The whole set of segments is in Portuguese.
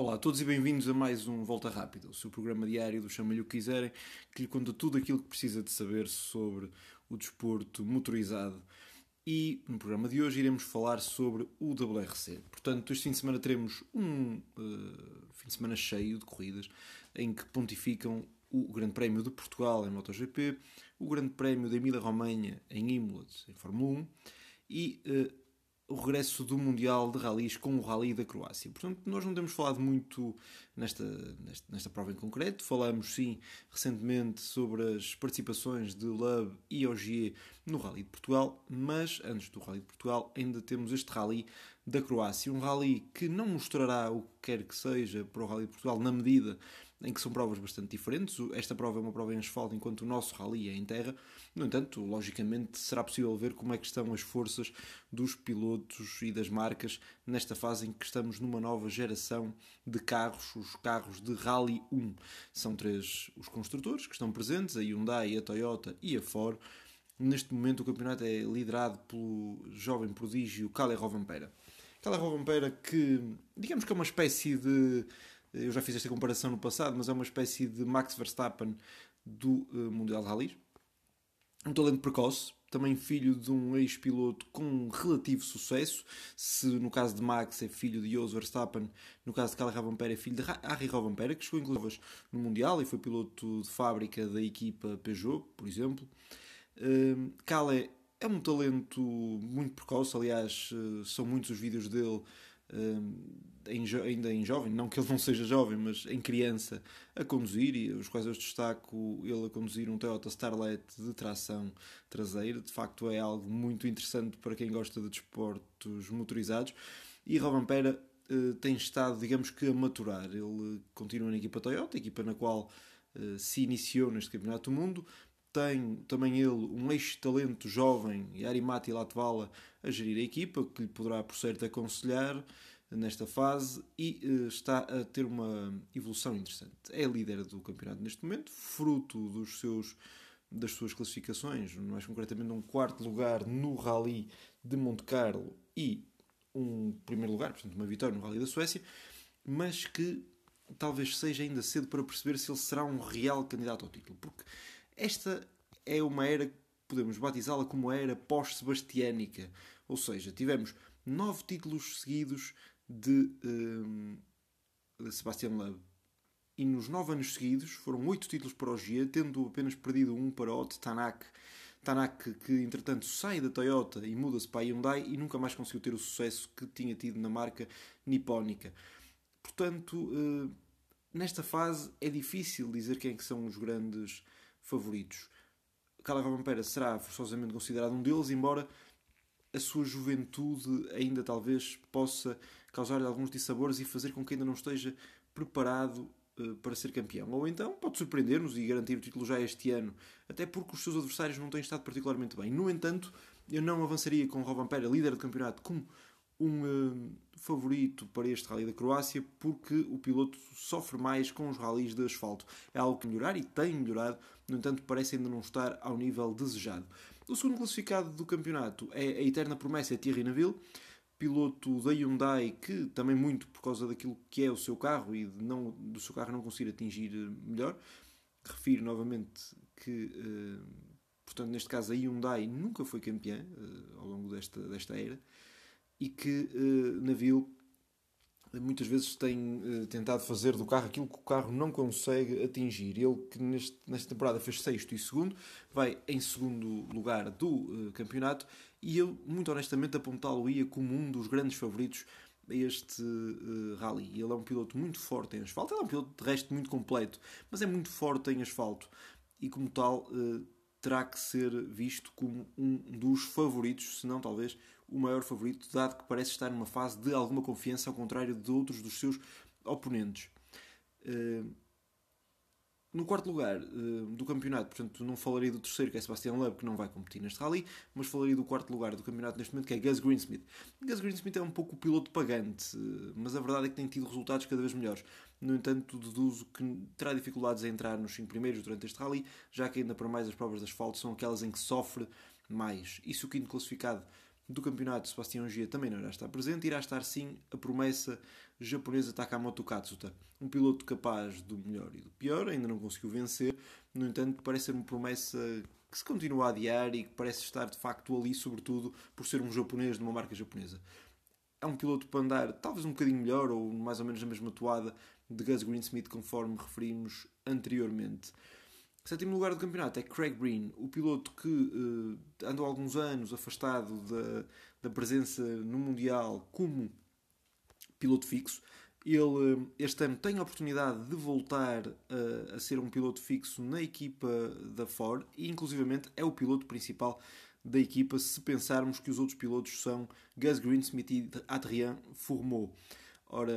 Olá a todos e bem-vindos a mais um Volta Rápida, o seu programa diário do Chama-lhe o que quiserem, que lhe conta tudo aquilo que precisa de saber sobre o desporto motorizado. E no programa de hoje iremos falar sobre o WRC. Portanto, este fim de semana teremos um uh, fim de semana cheio de corridas em que pontificam o Grande Prémio de Portugal em MotoGP, o Grande Prémio da Emília-Romanha em Imola em Fórmula 1 e uh, o regresso do Mundial de Rallys com o Rally da Croácia. Portanto, nós não temos falado muito nesta, nesta, nesta, prova em concreto. Falamos, sim, recentemente sobre as participações de Love e Ogier no Rally de Portugal, mas antes do Rally de Portugal ainda temos este Rally da Croácia. Um Rally que não mostrará o que quer que seja para o Rally de Portugal na medida em que são provas bastante diferentes. Esta prova é uma prova em asfalto, enquanto o nosso rally é em terra. No entanto, logicamente, será possível ver como é que estão as forças dos pilotos e das marcas nesta fase em que estamos numa nova geração de carros, os carros de Rally 1. São três os construtores que estão presentes, a Hyundai, a Toyota e a Ford. Neste momento o campeonato é liderado pelo jovem prodígio Kalle Rovanpera. Kalle Rovanpera que, digamos que é uma espécie de eu já fiz esta comparação no passado, mas é uma espécie de Max Verstappen do uh, Mundial de Rallys. Um talento precoce, também filho de um ex-piloto com relativo sucesso. Se no caso de Max é filho de Jos Verstappen, no caso de Kalle Rovanpera é filho de Harry Rovanpera, que chegou inclusive no Mundial e foi piloto de fábrica da equipa Peugeot, por exemplo. Uh, Kalle é um talento muito precoce, aliás, uh, são muitos os vídeos dele em, ainda em jovem, não que ele não seja jovem, mas em criança, a conduzir, e os quais eu destaco ele a conduzir um Toyota Starlet de tração traseira. De facto, é algo muito interessante para quem gosta de desportos motorizados. E Robin Pera uh, tem estado, digamos que, a maturar. Ele continua na equipa Toyota, equipa na qual uh, se iniciou neste Campeonato do Mundo, tem também ele um ex-talento jovem, Yarimati Latvala, a gerir a equipa, que lhe poderá, por certo, aconselhar nesta fase e uh, está a ter uma evolução interessante. É líder do campeonato neste momento, fruto dos seus, das suas classificações, mais concretamente um quarto lugar no Rally de Monte Carlo e um primeiro lugar, portanto uma vitória no Rally da Suécia, mas que talvez seja ainda cedo para perceber se ele será um real candidato ao título, porque esta é uma era, podemos batizá-la como a era pós-sebastiânica. Ou seja, tivemos nove títulos seguidos de, um, de Sebastian Loeb. E nos nove anos seguidos foram oito títulos para o Gia, tendo apenas perdido um para o Tanak. Tanak, que entretanto sai da Toyota e muda-se para a Hyundai e nunca mais conseguiu ter o sucesso que tinha tido na marca nipónica. Portanto, eh, nesta fase é difícil dizer quem é são os grandes favoritos. Carla Vampera será forçosamente considerado um deles, embora a sua juventude ainda talvez possa causar-lhe alguns dissabores e fazer com que ainda não esteja preparado uh, para ser campeão. Ou então pode surpreender-nos e garantir o título já este ano, até porque os seus adversários não têm estado particularmente bem. No entanto, eu não avançaria com Rovan Pera, líder do campeonato, como um uh, favorito para este Rally da Croácia porque o piloto sofre mais com os rallies de asfalto. É algo que melhorar e tem melhorado, no entanto, parece ainda não estar ao nível desejado. O segundo classificado do campeonato é a eterna promessa Thierry Neville, piloto da Hyundai que também muito por causa daquilo que é o seu carro e não, do seu carro não conseguir atingir melhor. Refiro novamente que, uh, portanto, neste caso a Hyundai nunca foi campeã ao longo desta, desta era e que uh, Navio muitas vezes tem uh, tentado fazer do carro aquilo que o carro não consegue atingir. Ele que neste, nesta temporada fez sexto e segundo, vai em segundo lugar do uh, campeonato e eu, muito honestamente, apontá-lo-ia como um dos grandes favoritos a este uh, rally. Ele é um piloto muito forte em asfalto, ele é um piloto de resto muito completo, mas é muito forte em asfalto e como tal terá que ser visto como um dos favoritos, se não talvez o maior favorito, dado que parece estar numa fase de alguma confiança, ao contrário de outros dos seus oponentes. Uh, no quarto lugar uh, do campeonato, portanto, não falarei do terceiro, que é Sebastian Loeb, que não vai competir neste rally, mas falarei do quarto lugar do campeonato neste momento, que é Gus Greensmith. Gus Greensmith é um pouco o piloto pagante, uh, mas a verdade é que tem tido resultados cada vez melhores. No entanto, deduzo que terá dificuldades em entrar nos 5 primeiros durante este rally, já que ainda para mais as provas de asfalto são aquelas em que sofre mais. E se o quinto classificado do campeonato, Sebastião Gia também não irá estar presente. Irá estar sim a promessa japonesa Takamoto Katsuta, um piloto capaz do melhor e do pior, ainda não conseguiu vencer, no entanto, parece ser uma promessa que se continua a adiar e que parece estar de facto ali, sobretudo por ser um japonês de uma marca japonesa. É um piloto para andar talvez um bocadinho melhor ou mais ou menos na mesma toada de Gus Greensmith, conforme referimos anteriormente. Sétimo lugar do campeonato é Craig Breen, o piloto que uh, andou alguns anos afastado da, da presença no Mundial como piloto fixo. Ele eh, este ano tem a oportunidade de voltar a, a ser um piloto fixo na equipa da Ford e, inclusivamente, é o piloto principal da equipa se pensarmos que os outros pilotos são Gus Greensmith e Adrien Fourmeau. Ora,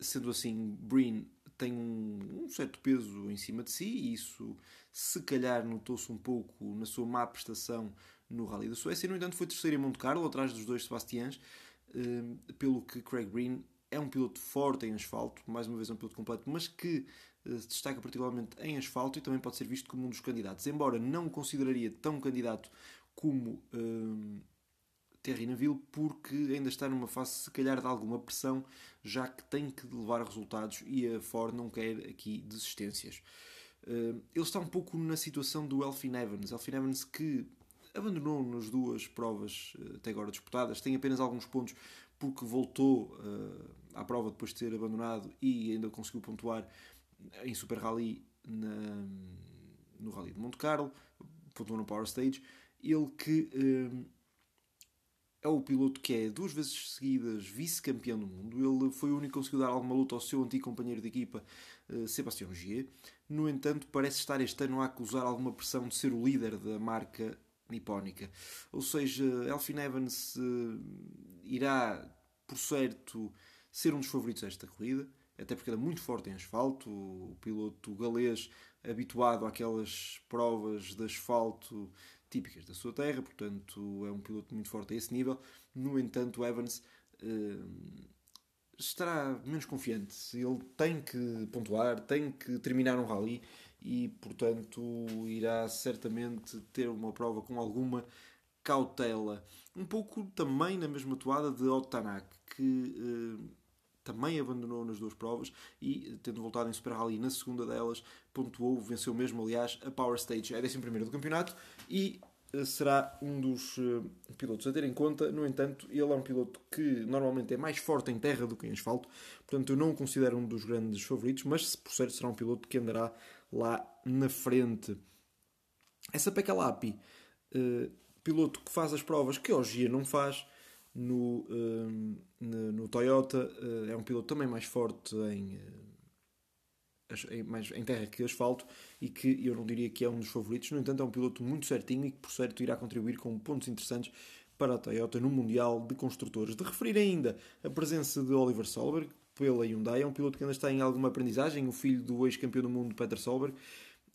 sendo assim, Breen tem um, um, certo peso em cima de si e isso se calhar notou-se um pouco na sua má prestação no Rally da Suécia. No entanto, foi terceiro em Monte Carlo, atrás dos dois Sebastiãs, eh, pelo que Craig Breen é um piloto forte em asfalto, mais uma vez é um piloto completo, mas que eh, se destaca particularmente em asfalto e também pode ser visto como um dos candidatos. Embora não consideraria tão candidato como um, Terry Neville, porque ainda está numa fase, se calhar, de alguma pressão, já que tem que levar resultados e a Ford não quer aqui desistências. Uh, ele está um pouco na situação do Elfin Evans. Elfin Evans que abandonou nas duas provas uh, até agora disputadas, tem apenas alguns pontos porque voltou uh, à prova depois de ter abandonado e ainda conseguiu pontuar em Super Rally na, no Rally de Monte Carlo, pontuou no Power Stage. Ele que é o piloto que é duas vezes seguidas vice-campeão do mundo. Ele foi o único que conseguiu dar alguma luta ao seu antigo companheiro de equipa, uh, Sebastião Gier. No entanto, parece estar este ano a acusar alguma pressão de ser o líder da marca nipónica. Ou seja, Elfin Evans uh, irá, por certo, ser um dos favoritos desta corrida, até porque era muito forte em asfalto. O piloto galês, habituado àquelas provas de asfalto típicas da sua terra, portanto, é um piloto muito forte a esse nível. No entanto, Evans. Uh, estará menos confiante. Ele tem que pontuar, tem que terminar um rally e, portanto, irá certamente ter uma prova com alguma cautela. Um pouco também na mesma toada de Otanak, que eh, também abandonou nas duas provas e, tendo voltado em Super Rally na segunda delas, pontuou, venceu mesmo, aliás, a Power Stage. É 11 do campeonato e eh, será um dos uh, pilotos a ter em conta. No entanto, ele é um piloto que normalmente é mais forte em terra do que em asfalto, portanto, eu não o considero um dos grandes favoritos, mas por certo será um piloto que andará lá na frente. Essa Pekka Lapi, uh, piloto que faz as provas que hoje não faz no, uh, no, Toyota, uh, é um piloto também mais forte em, em, mais, em terra que asfalto e que eu não diria que é um dos favoritos. No entanto, é um piloto muito certinho e que, por certo, irá contribuir com pontos interessantes para a Toyota no Mundial de Construtores. De referir ainda a presença de Oliver Solberg, pela Hyundai. É um piloto que ainda está em alguma aprendizagem, o filho do ex-campeão do mundo Peter Solberg.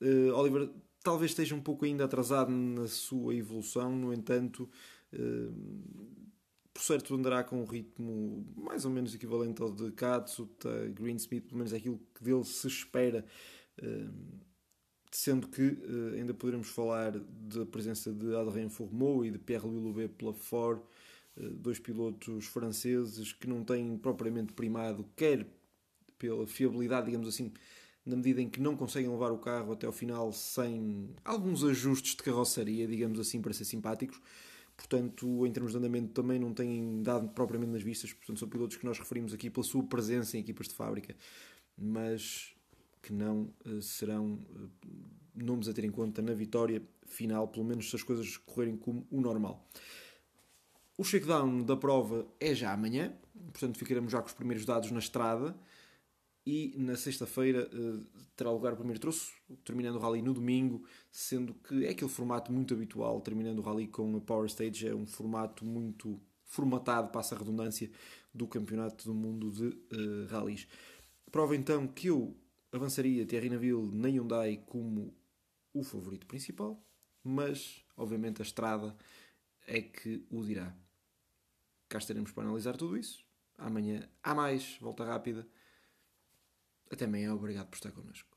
Uh, Oliver talvez esteja um pouco ainda atrasado na sua evolução, no entanto, uh, por certo andará com um ritmo mais ou menos equivalente ao de Katsuta, Greensmith, pelo menos é aquilo que dele se espera. Uh, sendo que uh, ainda poderemos falar da presença de Adrien Fourmeau e de Pierre Lilloubet pela Ford, eh, dois pilotos franceses que não têm propriamente primado, quer pela fiabilidade, digamos assim, na medida em que não conseguem levar o carro até ao final sem alguns ajustes de carroçaria, digamos assim, para ser simpáticos. Portanto, em termos de andamento, também não têm dado propriamente nas vistas. Portanto, são pilotos que nós referimos aqui pela sua presença em equipas de fábrica, mas que não uh, serão uh, nomes a ter em conta na vitória final, pelo menos se as coisas correrem como o normal. O shakedown da prova é já amanhã, portanto ficaremos já com os primeiros dados na estrada e na sexta-feira uh, terá lugar o primeiro troço, terminando o rally no domingo, sendo que é aquele formato muito habitual, terminando o rally com a Power Stage, é um formato muito formatado, passa a redundância, do Campeonato do Mundo de uh. Prova então que eu avançaria Thierry Neville na Hyundai como o favorito principal, mas obviamente a estrada é que o dirá. Cá estaremos para analisar tudo isso. Amanhã há mais, volta rápida. Até amanhã, obrigado por estar connosco.